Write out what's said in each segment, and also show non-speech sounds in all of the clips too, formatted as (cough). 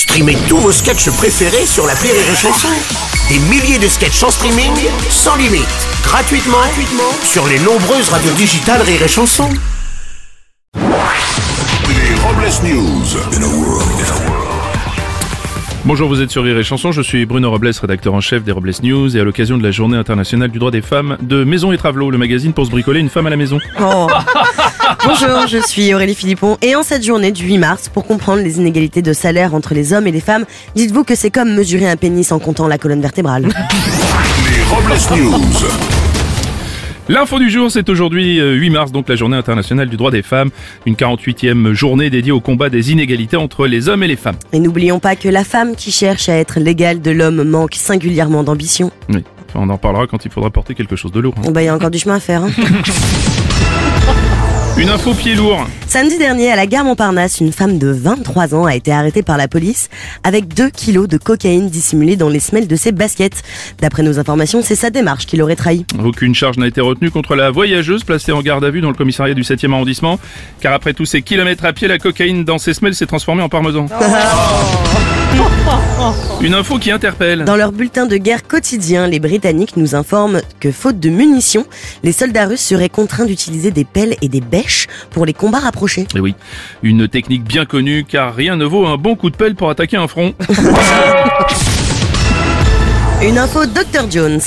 Streamez tous vos sketchs préférés sur la Rire et Chanson. Des milliers de sketchs en streaming, sans limite, gratuitement, gratuitement sur les nombreuses radios digitales Rire et Chanson. Les Robles News. Bonjour, vous êtes sur Rire et Chanson, je suis Bruno Robles, rédacteur en chef des Robles News et à l'occasion de la journée internationale du droit des femmes de Maison et Travelot, le magazine pour se bricoler une femme à la maison. Oh. (laughs) Bonjour, je suis Aurélie Philippon et en cette journée du 8 mars, pour comprendre les inégalités de salaire entre les hommes et les femmes, dites-vous que c'est comme mesurer un pénis en comptant la colonne vertébrale. Les Robles News. L'info du jour, c'est aujourd'hui euh, 8 mars, donc la journée internationale du droit des femmes, une 48e journée dédiée au combat des inégalités entre les hommes et les femmes. Et n'oublions pas que la femme qui cherche à être l'égale de l'homme manque singulièrement d'ambition. Oui, enfin, on en parlera quand il faudra porter quelque chose de lourd. hein. Bah, il y a encore du chemin à faire. hein. (laughs) Une info pied lourd. Samedi dernier, à la gare Montparnasse, une femme de 23 ans a été arrêtée par la police avec 2 kilos de cocaïne dissimulée dans les semelles de ses baskets. D'après nos informations, c'est sa démarche qui l'aurait trahi. Aucune charge n'a été retenue contre la voyageuse placée en garde à vue dans le commissariat du 7e arrondissement, car après tous ces kilomètres à pied, la cocaïne dans ses semelles s'est transformée en parmesan. Une info qui interpelle. Dans leur bulletin de guerre quotidien, les Britanniques nous informent que faute de munitions, les soldats russes seraient contraints d'utiliser des pelles et des bêches pour les combats rapprochés. Et oui, une technique bien connue, car rien ne vaut un bon coup de pelle pour attaquer un front. (laughs) Une info Dr Jones.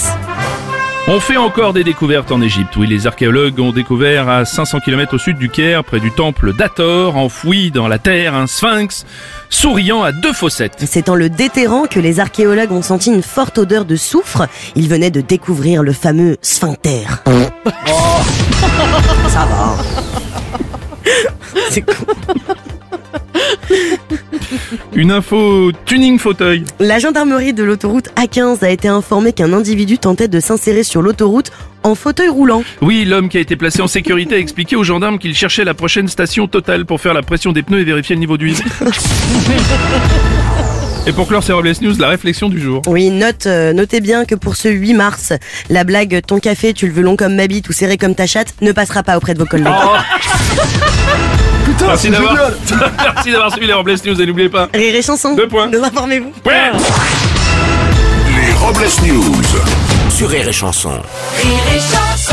On fait encore des découvertes en Égypte. Oui, les archéologues ont découvert à 500 km au sud du Caire, près du temple d'Hathor, enfoui dans la terre, un sphinx souriant à deux fossettes. C'est en le déterrant que les archéologues ont senti une forte odeur de soufre. Ils venaient de découvrir le fameux sphincter. Ça va. (laughs) C'est cool. Une info tuning fauteuil. La gendarmerie de l'autoroute A15 a été informée qu'un individu tentait de s'insérer sur l'autoroute en fauteuil roulant. Oui, l'homme qui a été placé en sécurité a expliqué aux gendarmes qu'il cherchait la prochaine station totale pour faire la pression des pneus et vérifier le niveau d'huile. (laughs) Et pour clore ces Robles News, la réflexion du jour. Oui, note, euh, notez bien que pour ce 8 mars, la blague ton café, tu le veux long comme ma bite ou serré comme ta chatte ne passera pas auprès de vos collègues. (laughs) Merci d'avoir (laughs) Merci d'avoir suivi les Robles News et n'oubliez pas. Rire et chanson. Deux points. Nous informez-vous. Ouais. Les Robles News. Sur Rire et Chanson. Rire et chanson